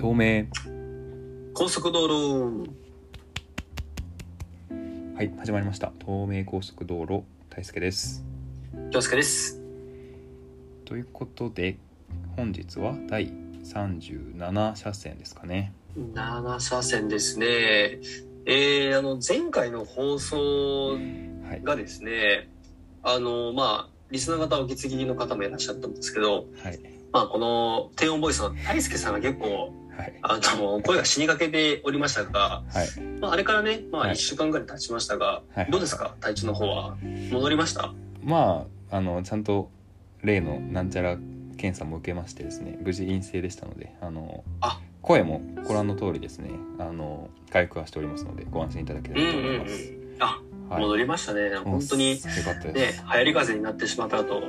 透明。高速道路。はい始まりました。東名高速道路。大輔です。京介です。ということで本日は第37車線ですかね。7車線ですね。えー、あの前回の放送はいがですねあのまあリスナー方お気づきの方もいらっしゃったんですけどはい。まあこの低音ボイスの大輔さんが結構はい。あの声が死にかけておりましたが、はい。まあ、あれからねまあはい。1週間ぐらい経ちましたが、はい。どうですか？体調の方は戻りました？まああのちゃんと例のなんちゃら検査も受けましてですね無事陰性でしたのであのあ。声もご覧の通りですねあの回復はしておりますのでご安心いただけうんればとうんう思います、ん。あはい。戻りましたね。本当にね流行り風になってしまったと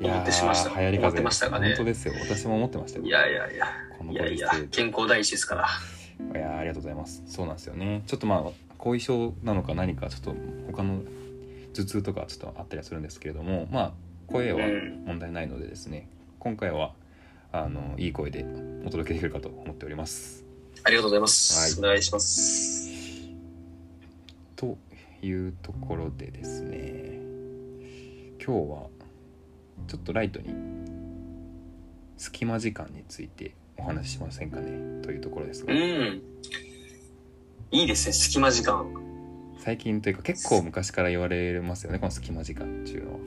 思ってしました。ー流行り風。思ってましたがね。本当ですよ。私も思ってましたよ。いやいやいや。このいやいや健康第一ですから。いやーありがとうございます。そうなんですよね。ちょっとまあ後遺症なのか何かちょっと他の頭痛とかちょっとあったりはするんですけれどもまあ声はうん。問題ないのでですね今回はあのいい声でお届けできるかと思っております。ありがとうございます、はい。お願いします。というところでですね今日はちょっとライトに隙間時間についてお話ししませんかねというところですが。うん。いいですね隙間時間。最近というか結構昔から言われますよねこの隙間時間っていうのは。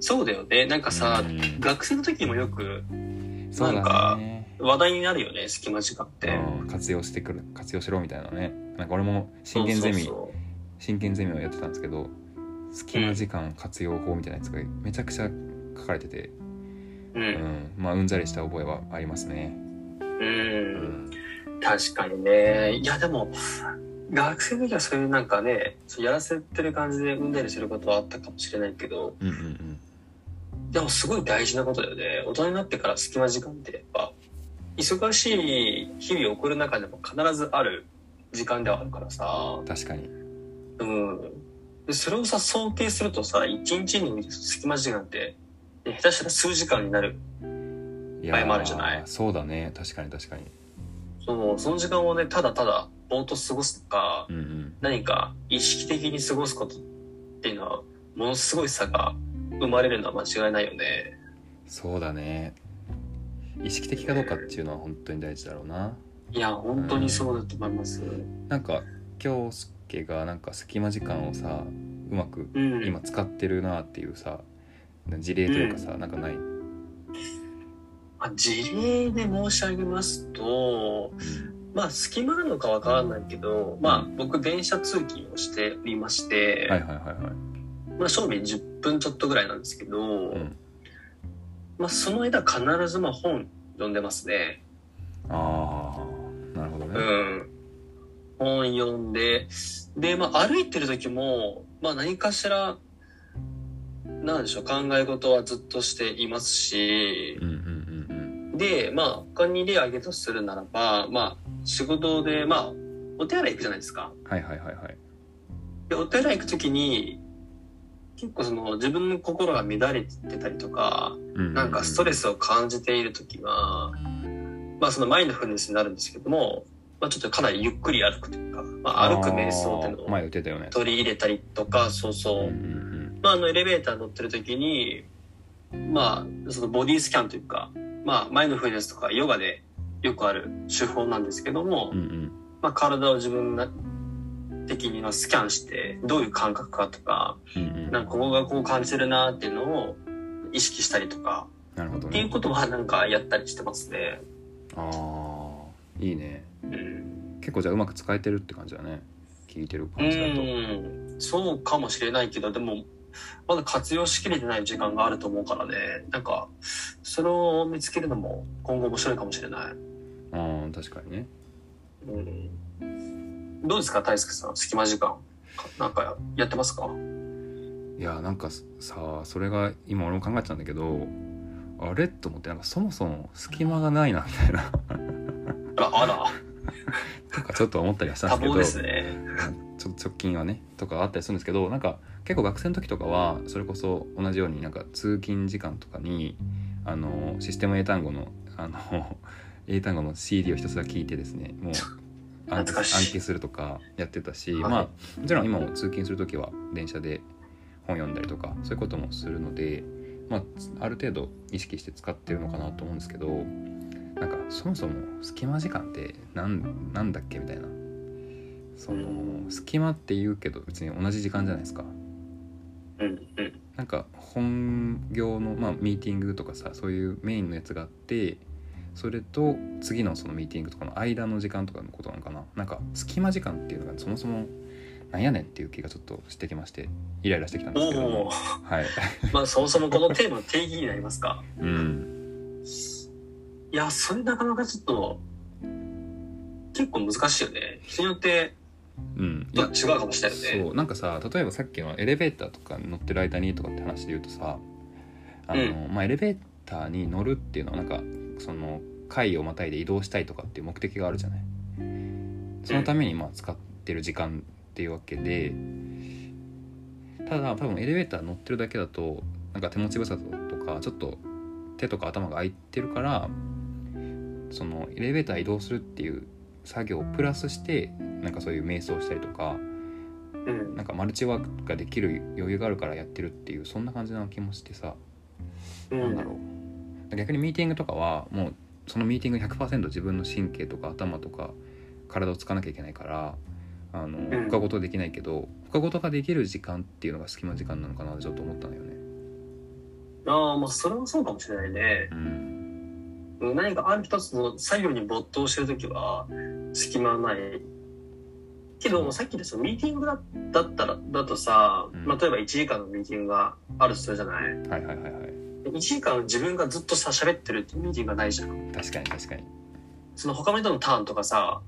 そうだよね。なんかさ、うん。学生の時もよくなんだかね話題になるよね隙間時間って。うん活用してくる活用しろみたいなね。なんか俺も真剣ゼミ真剣ゼミをやってたんですけど隙間時間活用法みたいなやつがめちゃくちゃ書かれてて、そうううん。ん、まあうんざりした覚えはありますね、うん、うん、確かにね。いやでも学生の時はそういうなんかねやらせてる感じで産んだりすることはあったかもしれないけど。うんうんうん。でもすごい大事なことだよね。大人になってから隙間時間ってやっぱ忙しい日々を送る中でも必ずある時間ではあるからさ。確かに。うん。でそれをさ想定するとさ一日に隙間時間ってね下手したら数時間になるい場合もあるじゃない？そうだね。確かに確かに。そうその時間をねただただぼーっと過ごすとかうんうん。何か意識的に過ごすことっていうのはものすごい差が生まれるのは間違いないよね。そうだね。意識的かどうかっていうのは本当に大事だろうな。いや本当にそうだと思います。なんか京介がなんか隙間時間をさうまくうん。今使ってるなっていうさ事例というかさ、なんかない、あ事例で申し上げますとまあ隙間なのかわからないけどまあ僕電車通勤をしておりまして、はいはいはいはい。まあ正味10分ちょっとぐらいなんですけど、うん。まあその間必ずまあ本読んでますね。ああなるほどね、うん。本読んででまあ歩いてる時もまあ何かしらなんでしょう考え事はずっとしていますし。うん、うんうんでまあ他に例挙げるとするならばまあ仕事でまあお手洗い行くじゃないですか。うんはいはいはいはい。でお手洗い行く時に結構その自分の心が乱れてたりとかうんなんかストレスを感じている時は、まあそのマインドフルネスになるんですけども、まあちょっとかなりゆっくり歩くというか、まあ歩く瞑想っていうのを取り入れたりとか、そうそう。う。んうんまああのエレベーター乗ってる時に、まあそのボディスキャンというか、まあマインドフルネスとかヨガでよくある手法なんですけども、うんうんまあ体を自分的にはスキャンして、どういう感覚かとか、うんうんなんかここがこう感じてるなっていうのを意識したりとか、なるほどっていうねことはなんかやったりしてますね。ああいいねうん。結構じゃあうまく使えてるって感じだね聞いてるう感じだとん。そうかもしれないけど、でも、まだ活用しきれてない時間があると思うからね。なんか、それを見つけるのも今後面白いかもしれない。ああ確かにねうん。どうですか、大輔さん？隙間時間。なんかやってますか？いやなんかさそれが今俺も考えてたんだけどあれ？と思ってなんかそもそも隙間がないなみたいなああら、とかちょっと思ったりはしたん多ですけどね。ちょっと直近はねとかあったりするんですけどなんか結構学生の時とかはそれこそ同じようになんか通勤時間とかにあのシステム英単語のあの 英単語の CD をひたすら聞いてですねもう暗記するとかやってたし、はいまあもちろん今も通勤する時は電車で本読んだりとかそういうこともするので、まあ、ある程度意識して使ってるのかなと思うんですけどなんかそもそも隙間時間ってなんなんだっけみたいな。その隙間って言うけど別に同じ時間じゃないですか。うんうんなんか本業の、まあ、ミーティングとかさそういうメインのやつがあってそれと次のそのミーティングとかの間の時間とかのことなのかな。なんか隙間時間っていうのがそもそもなんやねんっていう気がちょっとしてきましてイライラしてきたんですけど。おもおはい。まあそもそもこのテーマの定義になりますか。うんいやそれなかなかちょっと結構難しいよね。人によってうん。い違やうかもしれないよね。そう。なんかさ例えばさっきのエレベーターとかに乗ってる間にとかって話で言うとさあの、まあ、エレベーターに乗るっていうのはなんかその階をまたいで移動したいとかっていう目的があるじゃない。そのためにまあ使ってる時間っていうわけでただ多分エレベーター乗ってるだけだとなんか手持ち無沙汰とかちょっと手とか頭が空いてるからそのエレベーター移動するっていう作業をプラスしてなんかそういう瞑想したりとかうん。なんかマルチワークができる余裕があるからやってるっていうそんな感じな気もしてさ、うなんだろう。逆にミーティングとかはもうそのミーティング100%自分の神経とか頭とか体を使わなきゃいけないからあのん。他事できないけど他事ができる時間っていうのが隙間時間なのかなってちょっと思ったのよね。ああまあそれはそうかもしれないね。うん、何かある一つの作業に没頭してるときは隙間はない。けどさっきでそのミーティングだだったらだとさ、うん。まあ、例えば1時間のミーティングがあるとするじゃない？はいはいはいはい。1時間自分がずっとさ喋ってるってミーティングがないじゃん。確かに確かに。その他の人のターンとかさ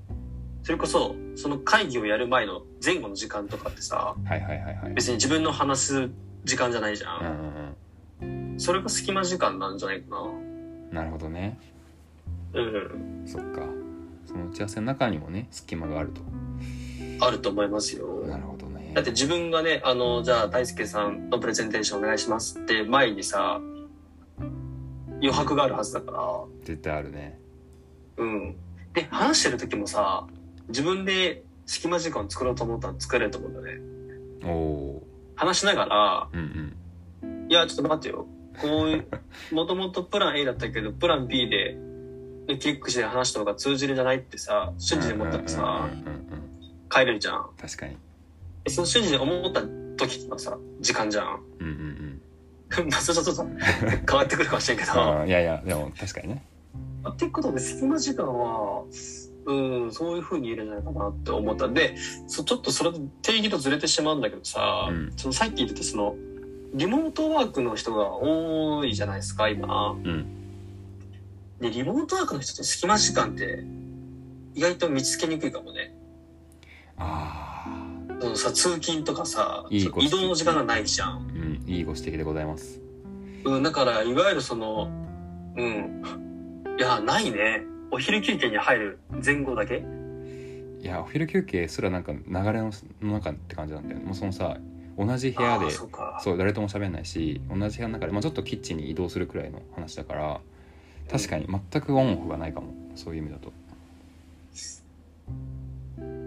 それこそその会議をやる前の前後の時間とかってさはいはいはいはい。別に自分の話す時間じゃないじゃうんうんん、うん。それが隙間時間なんじゃないかななるほどね。うん。そっか。その打ち合わせの中にもね隙間があると。あると思いますよ。なるほどね。だって自分がね、あの、じゃあ大輔さんのプレゼンテーションお願いしますって前にさ、余白があるはずだから、絶対あるね。うん。で、話してる時もさ、自分で隙間時間を作ろうと思ったら作れると思うんだね。おお話しながら、ーうんうん。いや、ちょっと待ってよ。こうもともとプラン A だったけど、プラン B で、でクリックして話した方が通じるんじゃないってさ、瞬時に思ったらさ、うんうんうんうん帰れるじゃん。確かにでその瞬時に思った時のさ、時間じゃん。うんうん まあ、それちょっと 変わってくるかもしれんけうんど。いやいやでも確かにねってことで、隙間時間は、うん、そういう風に言えるんじゃないかなって思ったんで、そちょっとそれと定義とずれてしまうんだけどさ、うんそのさっき言ってたその、リモートワークの人が多いじゃないですか、今。うんで、リモートワークの人って隙間時間って、意外と見つけにくいかもね。ああそのさ、通勤とかさ、いい移動の時間がないじゃん。うんいいご指摘でございますうん、だから、いわゆるその、うん。いや、ないね。お昼休憩に入る前後だけいやお昼休憩すらなんか流れの中って感じなんだよねもうそのさ同じ部屋でそう誰とも喋んないし同じ部屋の中で、まあ、ちょっとキッチンに移動するくらいの話だから確かに全くオンオフがないかも。そういう意味だと。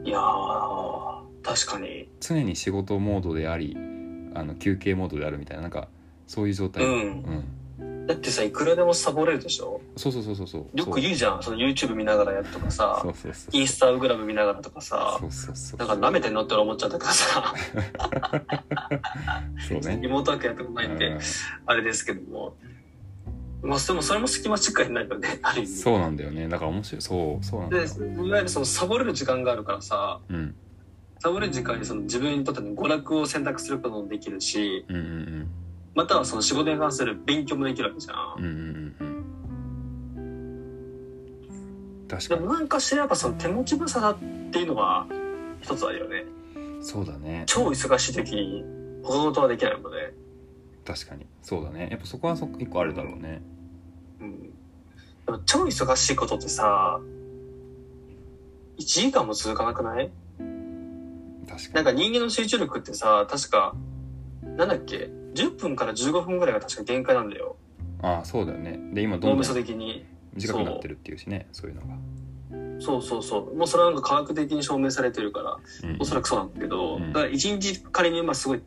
いやー、確かに。常に仕事モードでありあの休憩モードであるみたいななんかそういう状態。うんだってさ、いくらでもサボれるでしょ？そうそうそうそうそう。よく言うじゃん。その YouTube 見ながらやるとかさ。そ、うそうそうインスタグラム見ながらとかさ。そ、うそうそうなんか舐めてんのって思っちゃったからさ、そうね。リモートワークやったことないんでうん、あれですけども。まあ、でもそれも隙間しかにないよね、ある意味。そうなんだよね。だから面白い。そうそうなんだで、よいわゆるそのサボれる時間があるからさ、うん。サボれる時間にその自分にとっての娯楽を選択することもできるし、うんうんまたはその仕事に関する勉強もできるわけじゃん。うんうんうんうん確かにでもなんかしらやっぱその手持ち無沙汰っていうのは一つあるよね。そうだね超忙しい時に他のことはできないもんね。確かにそうだねやっぱそこはそ一個あるだろうねうん。でも超忙しいことってさ、1時間も続かなくない？確かになんか人間の集中力ってさ、確か、なんだっけ ?10 分から15分ぐらいが確か限界なんだよ。ああそうだよねで今ど脳みそんどん的に。短くなってるっていうしねそういうのが、そうそうそう。もうそれはなんか科学的に証明されてるから、うんおそらくそうなんだけど、うんだから一日仮にまあすごい、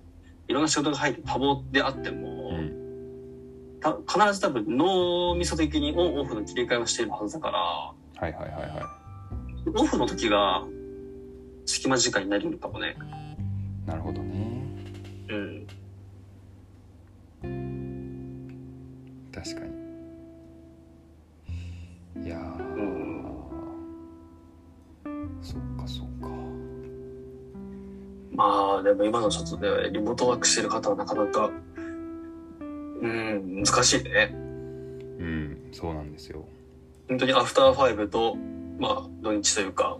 いろんな仕事が入って多忙であっても、うんた必ず多分脳みそ的にオンオフの切り替えをしているはずだから、はいはいはいはオフの時が隙間時間になるのかもね。いなるほどねうん。確かにいやー、うんそっかそっかまあ、でも今のちょっとね、リモートワークしてる方はなかなか、うん、難しいね。うんそうなんですよ本当にアフターファイブと、まあ、土日というか、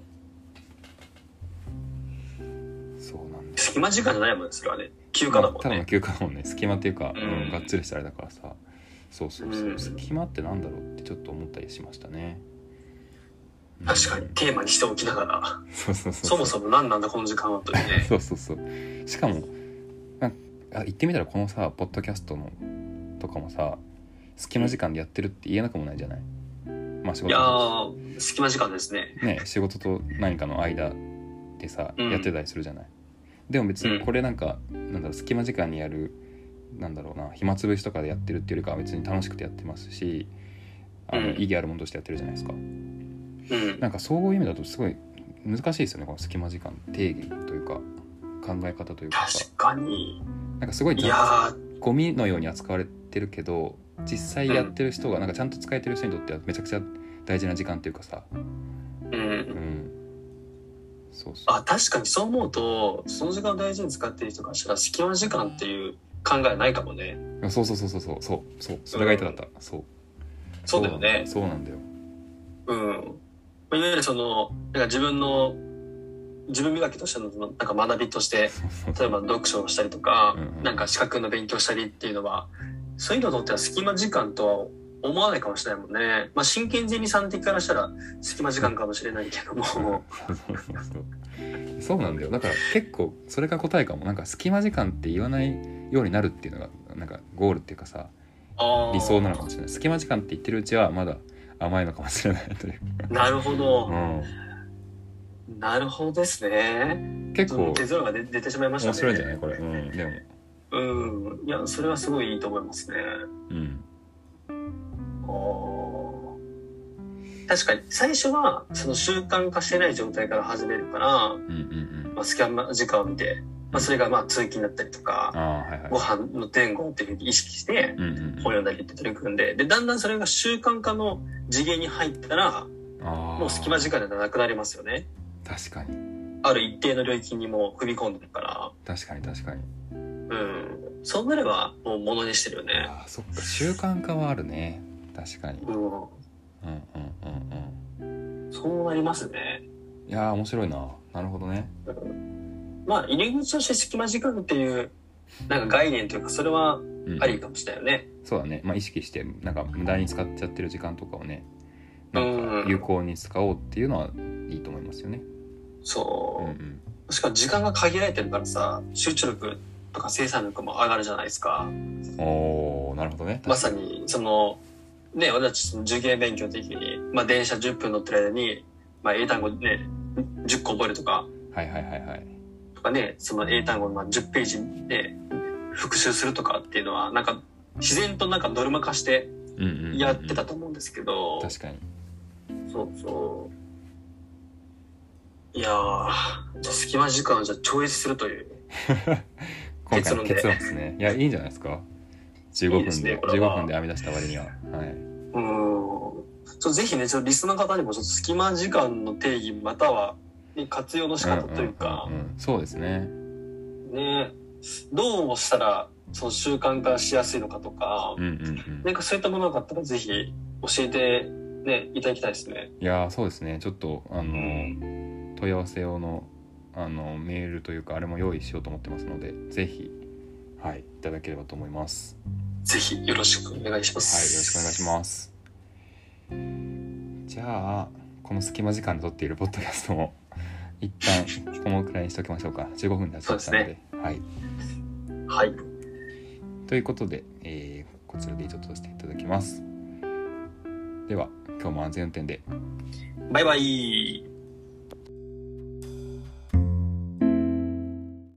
そうなんです隙間時間じゃないもんね、それはね。休暇だもんね。ただの休暇だもんね。隙間っていうか、うん。うんがっつりしたあれだからさ。そうそうそう、う。ん。隙間ってなんだろうってちょっと思ったりしましたね。うん。確かに、テーマにしておきながら、そうそうそうそもそも何なんだこの時間はというね。そうそうそう。しかもあ言ってみたらこのさポッドキャストのとかもさ隙間時間でやってるって言えなくもないじゃない？まあ仕事いやー、隙間時間ですね。ね仕事と何かの間でさ、うん。やってたりするじゃない？でも別にこれなんか、なんだろう隙間時間にやるなんだろうな暇つぶしとかでやってるっていうよりかは別に楽しくてやってますしあの、うん意義あるものとしてやってるじゃないですかうん。なんかそういう意味だとすごい難しいですよねこの隙間時間定義というか考え方というかさ確かに。なんかすごいいやー、ゴミのように扱われてるけど実際やってる人がなんかちゃんと使えてる人にとってはめちゃくちゃ大事な時間っていうかさう。うんんそうそう。あ、確かにそう思うと、その時間を大事に使っている人からしたら、隙間時間っていう考えはないかもね。そうそうそうそうそう。そうそう。それが言いたかった、そう。そうだよね。そう。なんだよ。うん。いわゆるその、なんか自分の、自分磨きとしての、なんか学びとして、例えば読書をしたりとか、うんうん。なんか資格の勉強したりっていうのは、そういうのにとっては隙間時間とは思わないかもしれないもんね。まあ、真剣ゼミさん的からしたら隙間時間かもしれないけども。そうなんだよだから結構それが答えかもなんか隙間時間って言わないようになるっていうのがなんかゴールっていうかさ理想なのかもしれない隙間時間って言ってるうちはまだ甘いのかもしれないというなるほど。うなるほどですね。ん、結構結論が出出てしまいましたね。面白いんじゃないこれ、うん、でもうん。いや、それはすごいいいと思いますね。うん確かに、最初は、その習慣化してない状態から始めるから、うんうんうん。まあ、スキャン時間を見て、まあ、それがまあ通勤だったりとか、はいはい。ご飯の前後っていうふうに意識して、うんうんうん。本読んだりって取り組んで、で、だんだんそれが習慣化の次元に入ったら、もう隙間時間ではなくなりますよね。確かに。ある一定の領域にも踏み込んでるから、確かに確かに。うん。そうなれば、もうものにしてるよね。ああそっか。習慣化はあるね確かに。うん。うんうんうんうん。そうなりますね。いやー面白いな。なるほどね。まあ、入り口として隙間時間っていう、なんか概念というか、それはうん。ありかもしれないよね。そうだね。まあ意識してなんか無駄に使っちゃってる時間とかをねなん。うんか有効に使おうっていうのはいいと思いますよね。そう。う。んしかも時間が限られてるからさ、集中力とか生産力も上がるじゃないですか。うんおーなるほどね。まさに、その、ね、俺たちその受験勉強的に、まあ電車10分乗ってる間に、まあ英単語ね、10個覚えるとか、はいはいはいはい。とかね、その英単語のまあ10ページで復習するとかっていうのは、なんか自然となんかノルマ化してうんうんうんうん。やってたと思うんですけど、確かに。そうそう。いやー、じゃあ隙間時間をじゃあ超越するという。今回の結論で。結論ですね。いやいいんじゃないですか15分いいですでねこれは。15分で編み出した割には。はい。うーん。そうぜひね、ちょリスナーの方にもちょっと隙間時間の定義または、ね、活用の仕方というか。ん、んうんうん。そうですね。ね、どうしたらその習慣化しやすいのかとか。う、んうんうん。なんかそういったものがあったらぜひ教えてね、いただきたいですね。いやーそうですね。ちょっとあの問い合わせ用のあのメールというかあれも用意しようと思ってますのでぜひはいいただければと思いますぜひよろしくお願いしまはいす。よろしくお願いします。じゃあこの隙間時間で撮っているポッドキャストも一旦このくらいにしておきましょうか。15分経ちましたので。はい。はい。ということで、えーこちらで以上とさせていただきます。では今今日も安全運転で。バイバイ